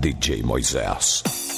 DJ Moisés.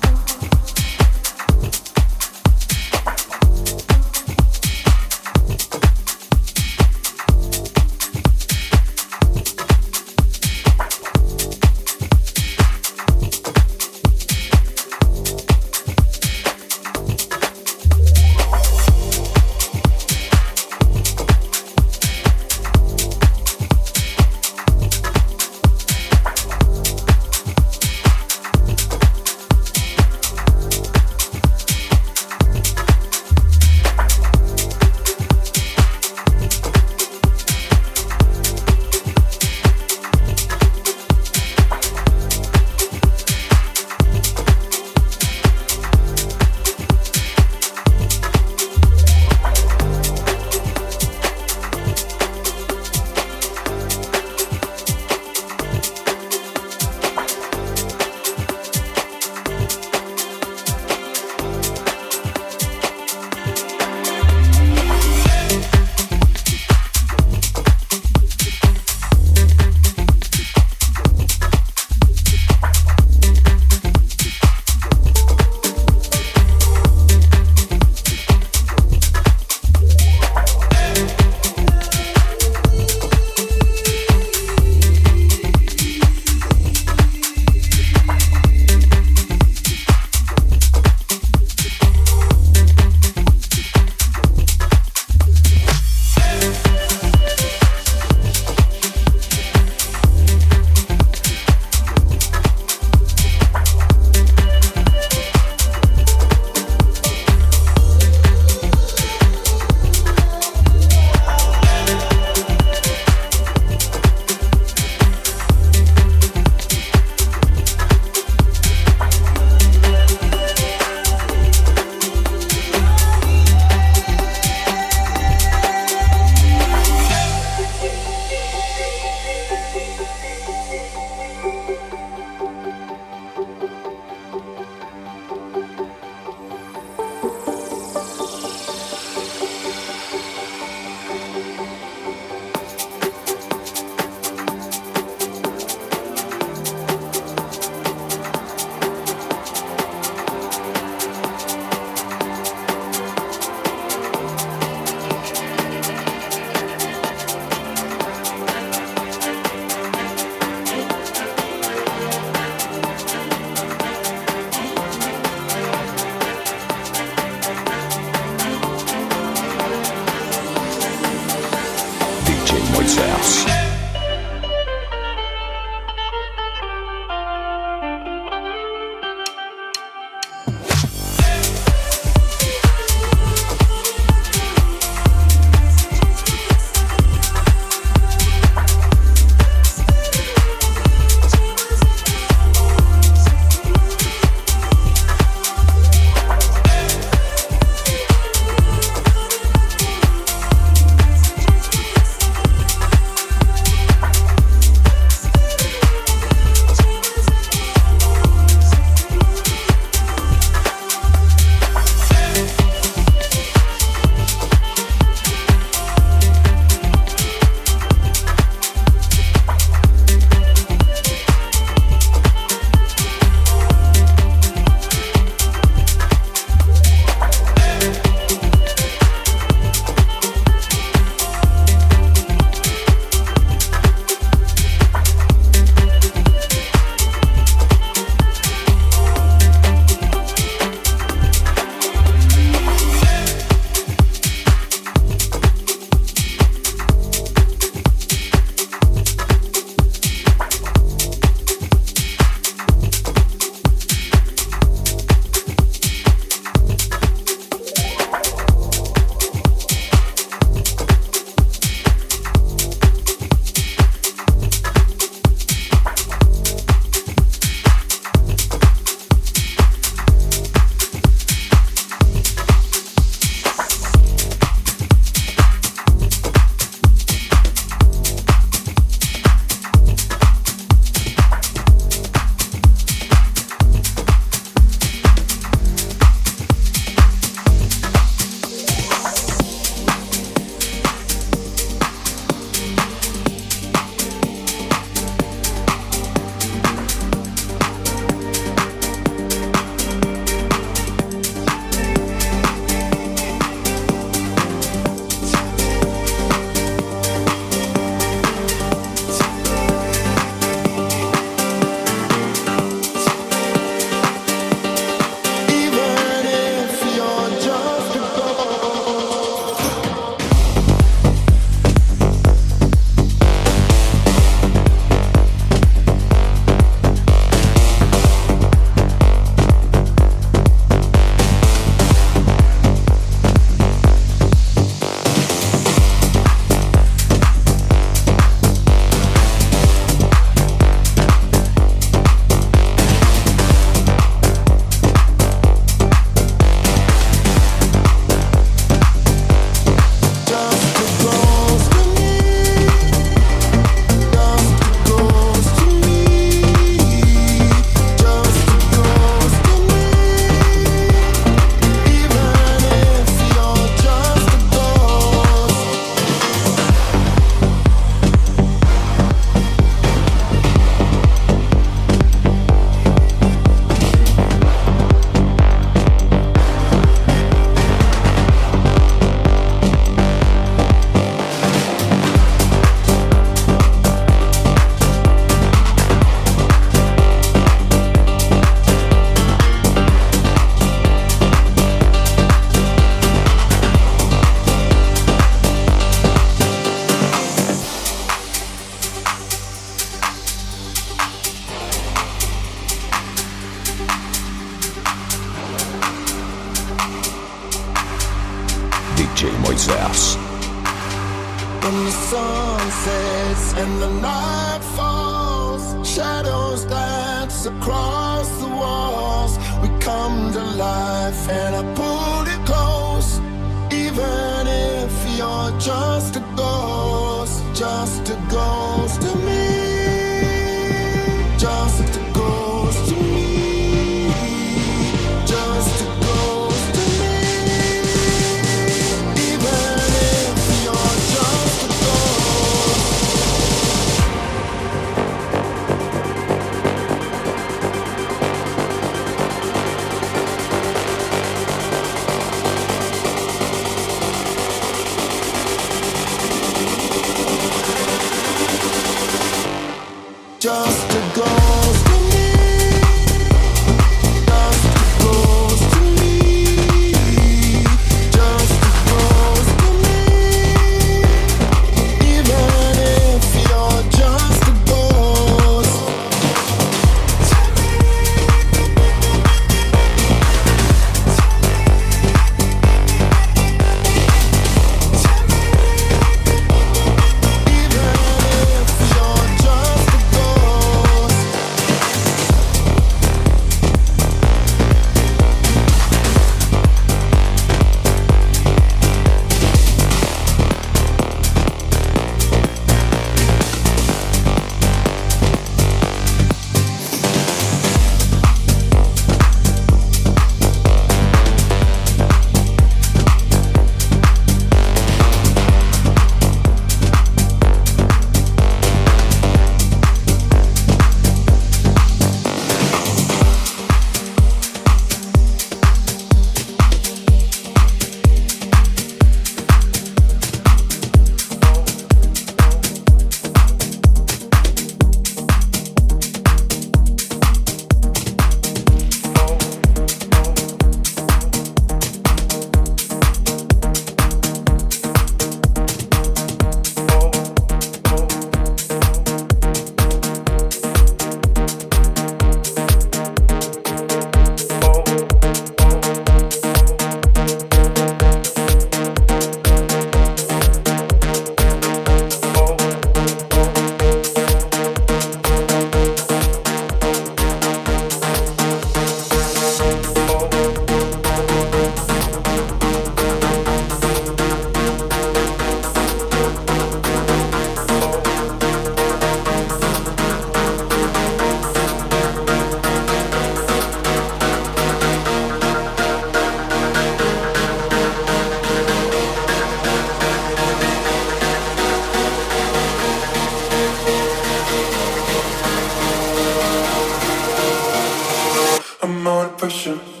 Under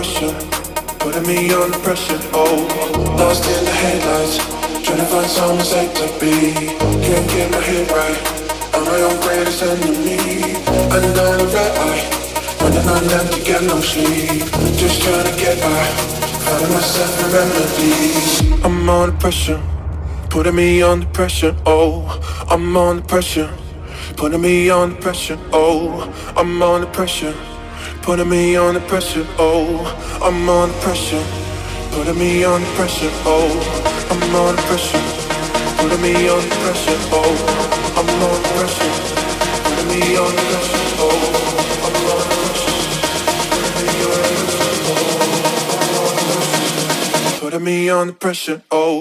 pressure, putting me under pressure. Oh, lost in the headlights, trying to find somewhere safe to be. Can't get my head right. I'm my own greatest enemy. Another red eye, running on empty, got no sleep. Just trying to get by. Finding myself in remedies. I'm under pressure, putting me under pressure. Oh, I'm under pressure, putting me under pressure. Oh, I'm under pressure, putting me on the pressure. Oh, I'm under pressure, putting me under pressure. Oh, I'm under pressure, putting me under pressure. Oh, I'm under pressure, putting me under pressure. Oh, I'm under pressure, putting me under pressure. Oh putting me under pressure. Oh.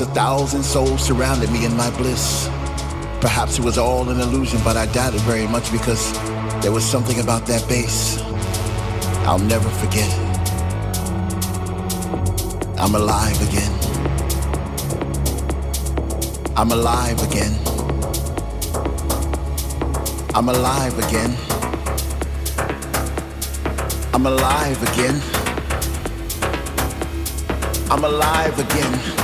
A thousand souls surrounded me in my bliss. Perhaps it was all an illusion, but I doubt it very much because there was something about that bass. I'll never forget. I'm alive again. I'm alive again. I'm alive again. I'm alive again. I'm alive again.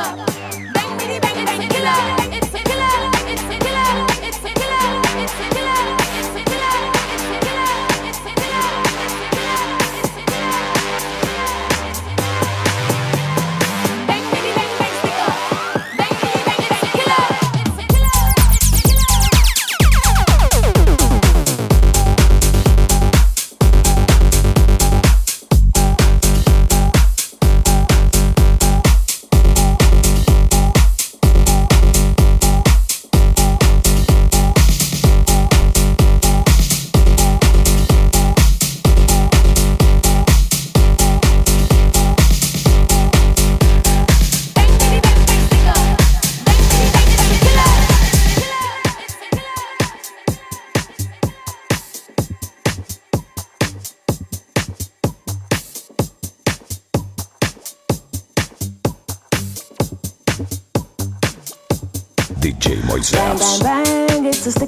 killer. Bang, bitty, bang, bang, killer.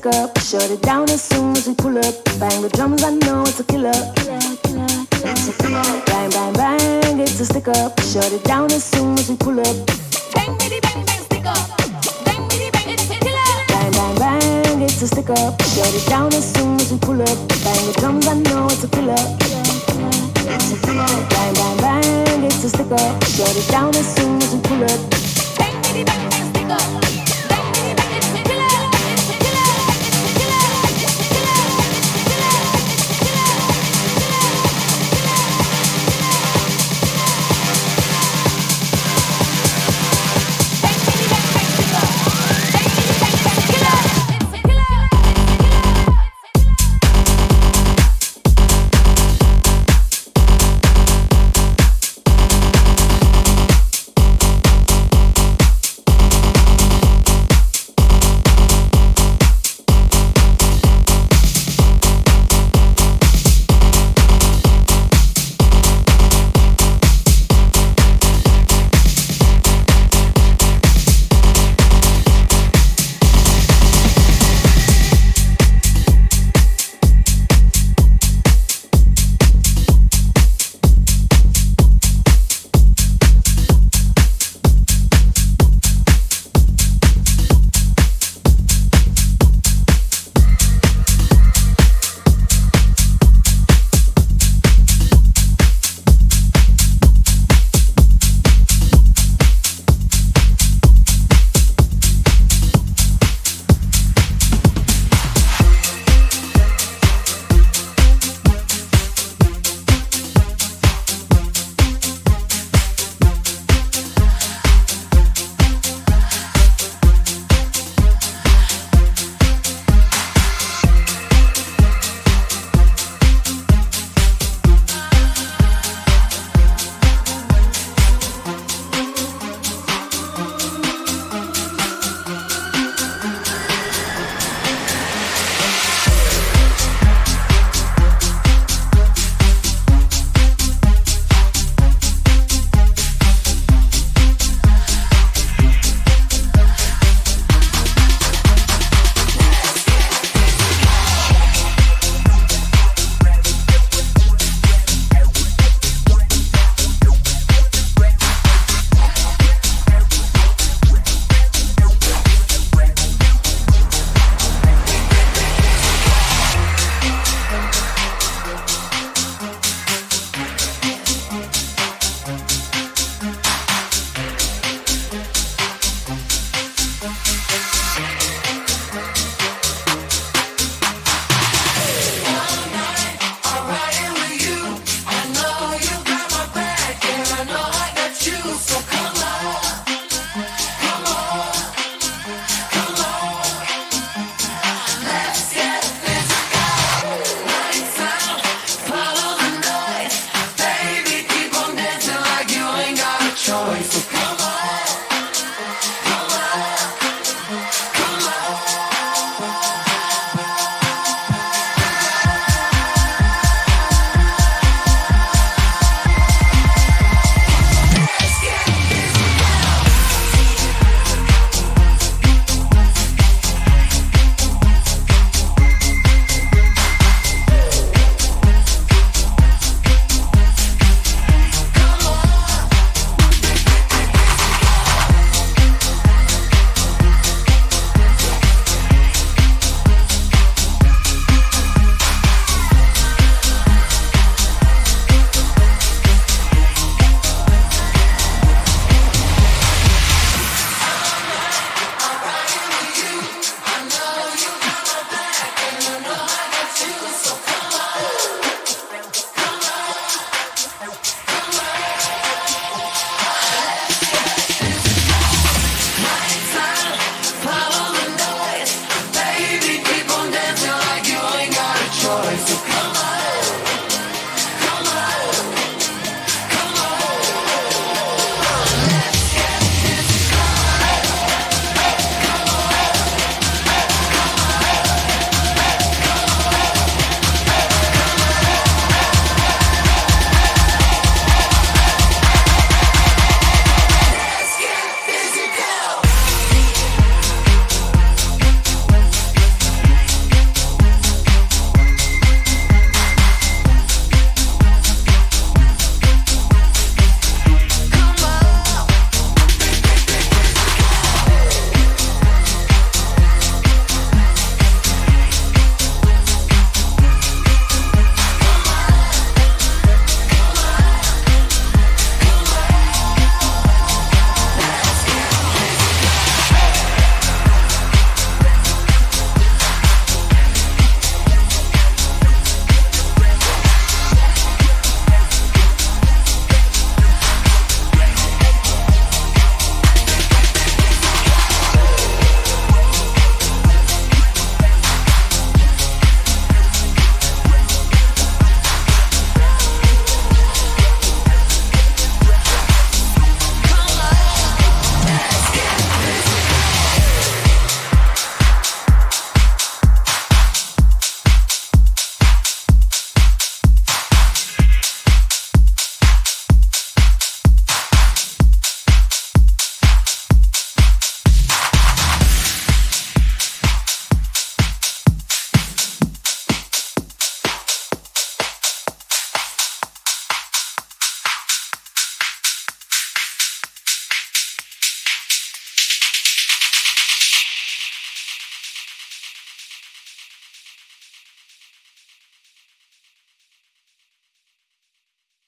girl, shut it